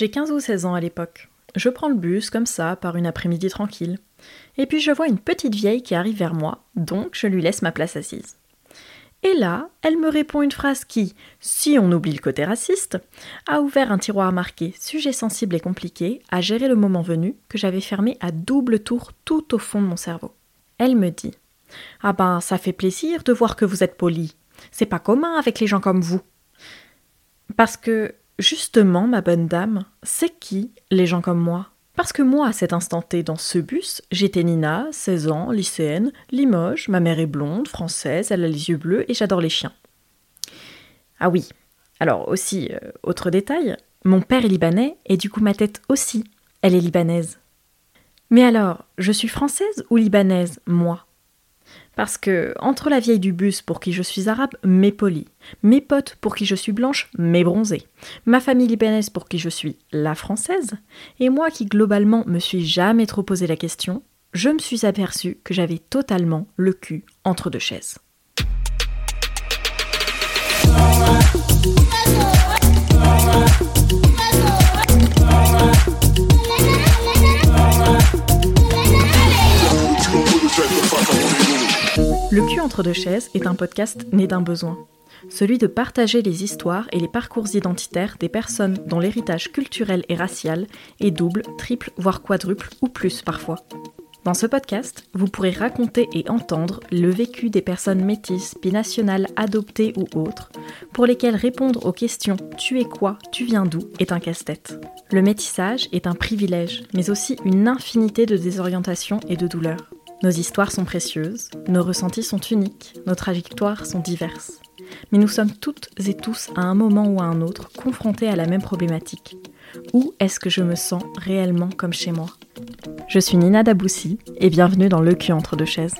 J'ai 15 ou 16 ans à l'époque. Je prends le bus comme ça, par une après-midi tranquille. Et puis je vois une petite vieille qui arrive vers moi, donc je lui laisse ma place assise. Et là, elle me répond une phrase qui, si on oublie le côté raciste, a ouvert un tiroir marqué sujet sensible et compliqué à gérer le moment venu que j'avais fermé à double tour tout au fond de mon cerveau. Elle me dit Ah ben, ça fait plaisir de voir que vous êtes poli. C'est pas commun avec les gens comme vous. Parce que, justement, ma bonne dame, c'est qui les gens comme moi? Parce que moi, à cet instant T, dans ce bus, j'étais Nina, 16 ans, lycéenne, Limoges, ma mère est blonde, française, elle a les yeux bleus et j'adore les chiens. Ah oui, alors aussi, euh, autre détail, mon père est libanais et du coup ma tête aussi, elle est libanaise. Mais alors, je suis française ou libanaise, moi? Parce que, entre la vieille du bus pour qui je suis arabe, mais polie, mes potes pour qui je suis blanche, mais bronzée, ma famille libanaise pour qui je suis la française, et moi qui globalement me suis jamais trop posé la question, je me suis aperçue que j'avais totalement le cul entre deux chaises. Le cul entre deux chaises est un podcast né d'un besoin, celui de partager les histoires et les parcours identitaires des personnes dont l'héritage culturel et racial est double, triple, voire quadruple ou plus parfois. Dans ce podcast, vous pourrez raconter et entendre le vécu des personnes métisses, binationales, adoptées ou autres, pour lesquelles répondre aux questions Tu es quoi? Tu viens d'où est un casse-tête. Le métissage est un privilège, mais aussi une infinité de désorientation et de douleurs. Nos histoires sont précieuses, nos ressentis sont uniques, nos trajectoires sont diverses. Mais nous sommes toutes et tous à un moment ou à un autre confrontés à la même problématique. Où est-ce que je me sens réellement comme chez moi? Je suis Nina Daboussi et bienvenue dans Le cul entre deux chaises.